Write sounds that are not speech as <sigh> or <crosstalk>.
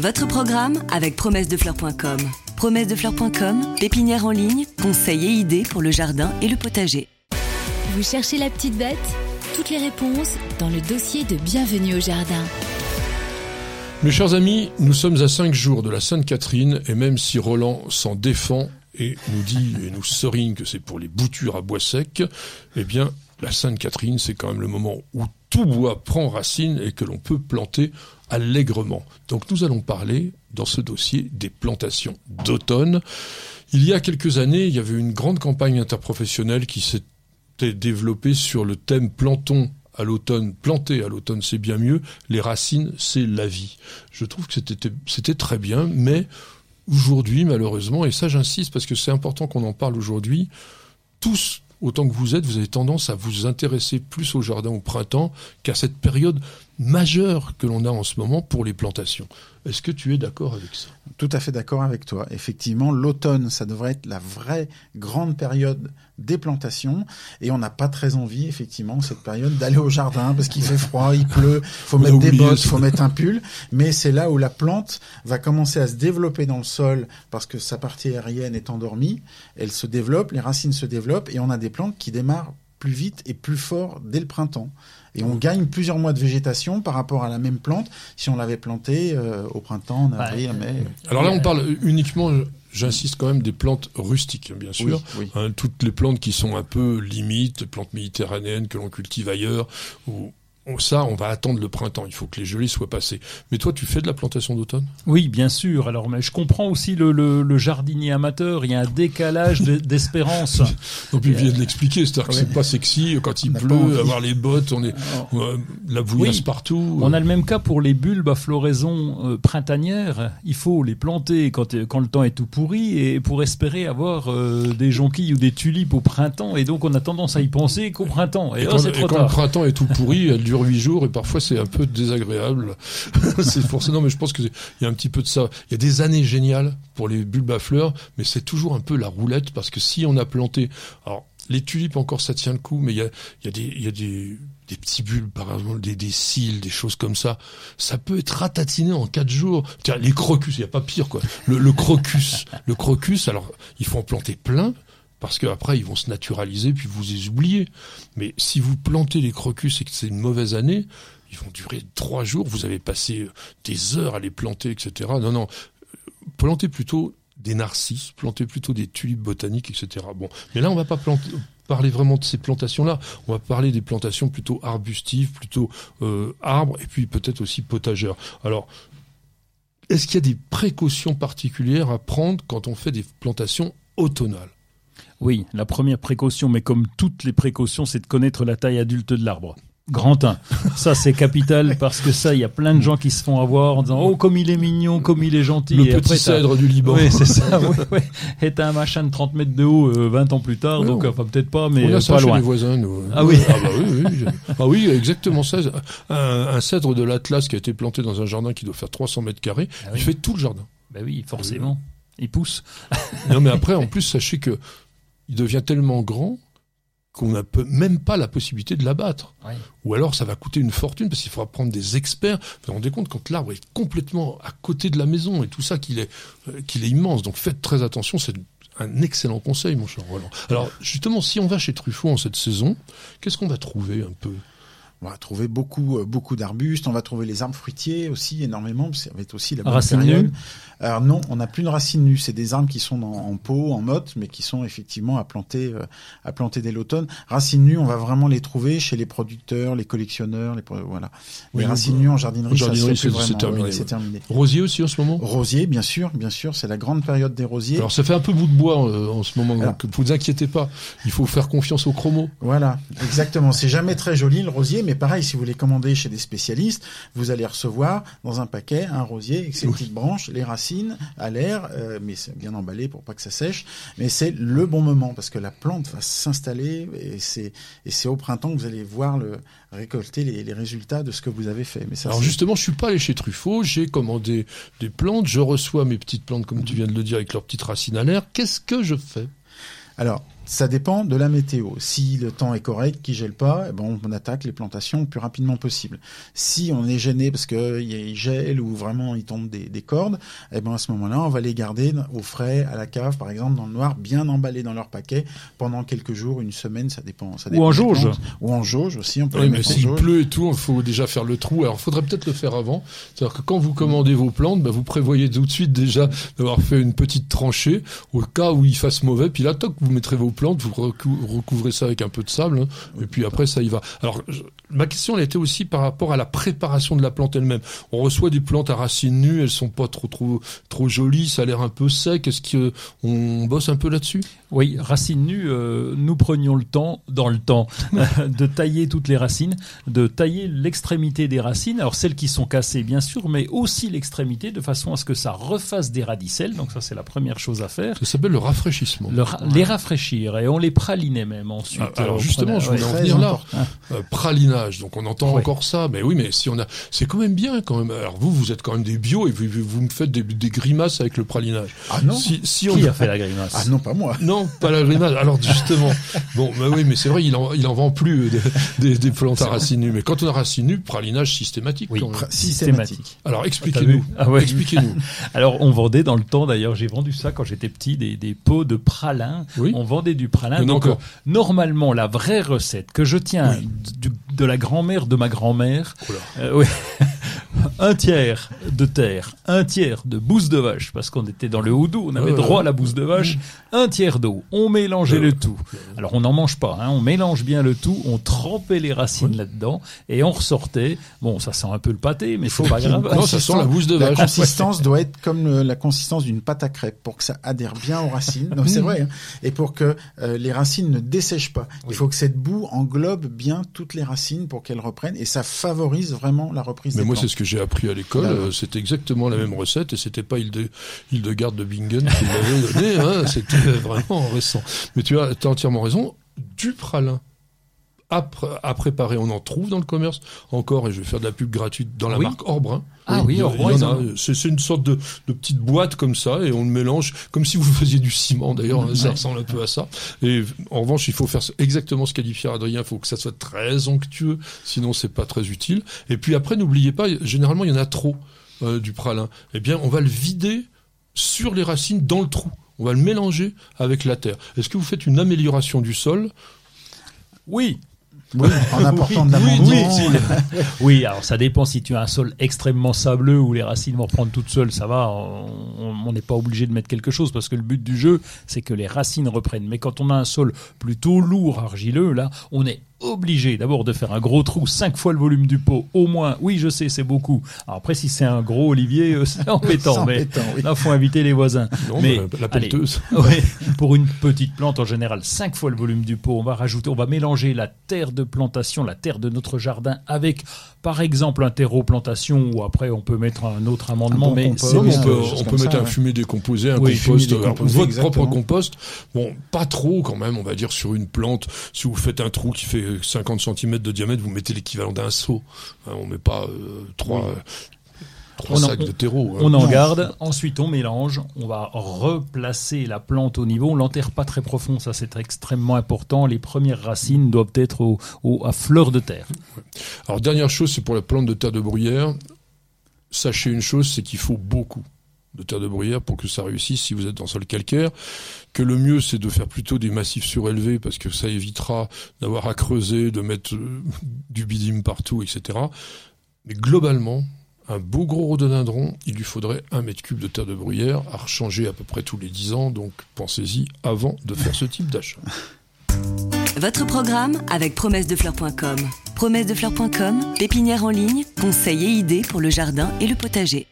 Votre programme avec promessedefleurs.com. Promessedefleurs.com, pépinière en ligne, conseils et idées pour le jardin et le potager. Vous cherchez la petite bête? Toutes les réponses dans le dossier de Bienvenue au jardin. Mes chers amis, nous sommes à cinq jours de la Sainte-Catherine et même si Roland s'en défend et nous dit et nous serigne que c'est pour les boutures à bois sec, eh bien, la Sainte-Catherine, c'est quand même le moment où tout bois prend racine et que l'on peut planter allègrement. Donc nous allons parler dans ce dossier des plantations d'automne. Il y a quelques années, il y avait une grande campagne interprofessionnelle qui s'était développée sur le thème plantons à l'automne, planter à l'automne, c'est bien mieux. Les racines, c'est la vie. Je trouve que c'était, très bien, mais aujourd'hui, malheureusement, et ça j'insiste parce que c'est important qu'on en parle aujourd'hui, tous, autant que vous êtes, vous avez tendance à vous intéresser plus au jardin au printemps qu'à cette période majeure que l'on a en ce moment pour les plantations. Est-ce que tu es d'accord avec ça? Tout à fait d'accord avec toi. Effectivement, l'automne, ça devrait être la vraie grande période des plantations. Et on n'a pas très envie, effectivement, cette période d'aller au jardin parce qu'il fait froid, il pleut, faut mettre des bottes, faut mettre un pull, mais c'est là où la plante va commencer à se développer dans le sol parce que sa partie aérienne est endormie, elle se développe, les racines se développent et on a des plantes qui démarrent plus vite et plus fort dès le printemps. Et on gagne plusieurs mois de végétation par rapport à la même plante si on l'avait plantée euh, au printemps, en avril, mai. Alors là, on parle uniquement, j'insiste quand même, des plantes rustiques, bien sûr. Hein, toutes les plantes qui sont un peu limites, plantes méditerranéennes que l'on cultive ailleurs, ou ça, on va attendre le printemps. Il faut que les gelées soient passées. Mais toi, tu fais de la plantation d'automne? Oui, bien sûr. Alors, mais je comprends aussi le, le, jardinier amateur. Il y a un décalage d'espérance. <laughs> Donc, il vient de l'expliquer. C'est-à-dire que c'est pas sexy quand il pleut, avoir les bottes, on est la bouillasse partout. On a le même cas pour les bulbes à floraison euh, printanière. Il faut les planter quand, euh, quand le temps est tout pourri et pour espérer avoir euh, des jonquilles ou des tulipes au printemps. Et donc, on a tendance à y penser qu'au printemps. Et, oh, quand, le printemps est tout pourri, elle dure huit jours et parfois c'est un peu désagréable. <laughs> c'est forcément, mais je pense qu'il y a un petit peu de ça. Il y a des années géniales pour les bulbes à fleurs, mais c'est toujours un peu la roulette parce que si on a planté, alors les tulipes encore ça tient le coup, mais il y a, il y a des, il y a des, des petits bulbes, par exemple, des, des cils, des choses comme ça. Ça peut être ratatiné en quatre jours. Tiens, les crocus, il n'y a pas pire, quoi. Le, le crocus, le crocus, alors, il faut en planter plein, parce qu'après ils vont se naturaliser puis vous les oubliez. Mais si vous plantez les crocus et que c'est une mauvaise année, ils vont durer trois jours, vous avez passé des heures à les planter, etc. Non, non, plantez plutôt des narcisses, plantez plutôt des tulipes botaniques, etc. Bon, mais là on va pas parler vraiment de ces plantations-là. On va parler des plantations plutôt arbustives, plutôt euh, arbres, et puis peut-être aussi potagères. Alors, est-ce qu'il y a des précautions particulières à prendre quand on fait des plantations automnales? Oui, la première précaution, mais comme toutes les précautions, c'est de connaître la taille adulte de l'arbre. Grand 1. Ça, c'est capital <laughs> parce que ça, il y a plein de gens qui se font avoir en disant Oh, comme il est mignon, comme il est gentil. Le petit cèdre du Liban. Oui, c'est ça. <laughs> oui, oui. Et t'as un machin de 30 mètres de haut 20 euh, ans plus tard, donc enfin peut-être pas, mais on a ça pas chez loin. les voisins, nous. Ah oui. Ah, bah oui, oui. ah oui, exactement ça. Un, un cèdre de l'Atlas qui a été planté dans un jardin qui doit faire 300 mètres carrés, ah il fait tout le jardin. Ben oui, forcément. Il pousse. non, mais après, en plus, sachez que il devient tellement grand qu'on n'a même pas la possibilité de l'abattre. Ou alors ça va coûter une fortune parce qu'il faudra prendre des experts. Vous vous rendez compte quand l'arbre est complètement à côté de la maison et tout ça qu'il est, euh, qu'il est immense. Donc faites très attention, c'est un excellent conseil mon cher Roland. Alors justement, si on va chez Truffaut en cette saison, qu'est-ce qu'on va trouver un peu? On va trouver beaucoup, euh, beaucoup d'arbustes. On va trouver les arbres fruitiers aussi énormément. Ça va être aussi la bonne racine période. Alors non, on n'a plus de racines nues. C'est des arbres qui sont en pot, en motte, mais qui sont effectivement à planter, euh, à planter dès l'automne. Racines nues, on va vraiment les trouver chez les producteurs, les collectionneurs, les voilà. les racines nues en jardinerie, c'est terminé, terminé. Rosier aussi en ce moment? Rosier, bien sûr, bien sûr, c'est la grande période des rosiers. Alors ça fait un peu bout de bois euh, en ce moment. Donc, vous inquiétez pas. Il faut faire confiance au chromo. Voilà, exactement. c'est jamais très joli le rosier, mais pareil, si vous les commandez chez des spécialistes, vous allez recevoir dans un paquet un rosier avec ses petites branches, les racines à l'air, euh, mais c'est bien emballé pour pas que ça sèche. Mais c'est le bon moment parce que la plante va s'installer et c'est et c'est au printemps que vous allez voir le récolter les, résultats de ce que vous avez fait. Mais ça, Alors justement, je suis pas allé chez Truffaut, j'ai commandé des plantes, je reçois mes petites plantes comme tu viens de le dire avec leurs petites racines à l'air. Qu'est-ce que je fais? Alors, Ça dépend de la météo. Si le temps est correct, qui gèle pas, eh ben on attaque les plantations le plus rapidement possible. Si on est gêné parce qu'il gèle ou vraiment il tombe des, des cordes, eh ben à ce moment-là, on va les garder au frais, à la cave, par exemple, dans le noir, bien emballés dans leur paquet pendant quelques jours, une semaine, ça dépend. Ça dépend ou en jauge. Ou en jauge aussi. On peut oui, mais s'il pleut et tout, il faut déjà faire le trou. Alors, il faudrait peut-être le faire avant. C'est-à-dire que quand vous commandez vos plantes, bah, vous prévoyez tout de suite déjà d'avoir fait une petite tranchée au cas où il fasse mauvais. Puis là, toc, vous mettrez vos plantes, vous recouvrez ça avec un peu de sable, hein, et puis après ça y va. Alors ma question elle était aussi par rapport à la préparation de la plante elle-même. On reçoit des plantes à racines nues, elles sont pas trop trop trop jolies, ça a l'air un peu sec. Est-ce que on bosse un peu là-dessus? Oui, racines nues, euh, nous prenions le temps, dans le temps, <laughs> <laughs> de tailler toutes les racines, de tailler l'extrémité des racines, alors celles qui sont cassées bien sûr, mais aussi l'extrémité de façon à ce que ça refasse des radicelles. Donc ça c'est la première chose à faire. Ça s'appelle le rafraîchissement. Les rafraîchir et on les pralinait même ensuite. Ah, alors justement, je voulais en venir là. Euh, pralinage, donc on entend encore ça. Mais oui, mais si on a, c'est quand même bien quand même. Alors vous, vous êtes quand même des bio et vous, vous me faites des, des, grimaces avec le pralinage. Ah non. Si, si on... Qui a fait la grimace? Ah non, pas moi. Non, pas la grimace. Alors justement, bon, bah oui, mais c'est vrai, il en, il en vend plus euh, des, des, plantes à racines nues. Mais quand on a racines nues, pralinage systématique. Oui, systématique. Alors expliquez-nous. Ah, ouais. Expliquez-nous. <laughs> Alors on vendait dans le temps d'ailleurs, j'ai vendu ça quand j'étais petit, des, des pots de pralin. Oui. On vendait du pralin. Donc, euh, normalement, la vraie recette que je tiens de la grand-mère de ma grand-mère, euh, oui, <laughs> un tiers de terre, un tiers de bouse de vache, parce qu'on était dans le houdou, on avait droit à la bouse de vache, un tiers d'eau, on mélangeait le tout. Alors on n'en mange pas, hein, on mélange bien le tout, on trempait les racines là-dedans et on ressortait. Bon, ça sent un peu le pâté, mais c'est pas grave. Non, ça sent la bouse de vache. La consistance doit être comme la consistance d'une pâte à crêpes pour que ça adhère bien aux racines. Non, c'est mmh. vrai. Hein. Et pour que euh, les racines ne dessèchent pas. Il faut que cette boue englobe bien toutes les racines pour qu'elles reprennent et ça favorise vraiment la reprise mais moi, c'est ce que j'ai appris à l'école. Euh, c'était exactement la même recette et c'était pas Hildegarde de Bingen qui <laughs> l'avait donné. Hein, c'était vraiment récent. Mais tu as, as entièrement raison. Du pralin à, préparer. On en trouve dans le commerce encore, et je vais faire de la pub gratuite dans la marque Orbrun. Ah oui, Orbrun. C'est une sorte de, de, petite boîte comme ça, et on le mélange comme si vous faisiez du ciment. D'ailleurs, ça ressemble un peu à ça. Et en revanche, il faut faire exactement ce qu'a dit Pierre Adrien. Il faut que ça soit très onctueux, sinon c'est pas très utile. Et puis après, n'oubliez pas, généralement, il y en a trop euh, du pralin. Eh bien, on va le vider sur les racines dans le trou. On va le mélanger avec la terre. Est-ce que vous faites une amélioration du sol? Oui, oui, en apportant de Oui, oui, alors ça dépend si tu as un sol extrêmement sableux où les racines vont reprendre toutes seules, ça va, on n'est pas obligé de mettre quelque chose parce que le but du jeu, c'est que les racines reprennent. Mais quand on a un sol plutôt lourd, argileux, là, on est obligé d'abord de faire un gros trou, cinq fois le volume du pot, au moins. Oui, je sais, c'est beaucoup. Alors après, si c'est un gros olivier, euh, c'est <laughs> embêtant, mais là, faut inviter les voisins. mais la, pelleteuse. <laughs> pour une petite plante, en général, cinq fois le volume du pot, on va rajouter, on va mélanger la terre de plantation, la terre de notre jardin, avec, par exemple, un terreau plantation, ou après, on peut mettre un autre amendement, mais on peut, mettre un fumier décomposé, un compost, votre propre compost. Bon, pas trop quand même, on va dire sur une plante. Si vous faites un trou qui fait 50 cm de diamètre, vous mettez l'équivalent d'un seau. Hein, on met pas euh, trois. sacs de terreau. Hein. On en garde, ensuite on mélange, on va replacer la plante au niveau, on l'enterre pas très profond, ça c'est extrêmement important. Les premières racines doivent être au, à fleur de terre. Alors dernière chose, c'est pour la plante de terre de bruyère. Sachez une chose, c'est qu'il faut beaucoup de terre de bruyère pour que ça réussisse si vous êtes dans sol calcaire, que le mieux c'est de faire plutôt des massifs surélevés parce que ça évitera d'avoir à creuser, de mettre euh, du bidim partout, etc. Mais globalement, un beau gros rhododendron, il lui faudrait un mètre cube de terre de bruyère à rechanger à peu près tous les dix ans, donc pensez-y avant de faire ce type d'achat. Votre programme avec promessedefleurs.com. Promessedefleurs.com, pépinière en ligne, conseils et idées pour le jardin et le potager.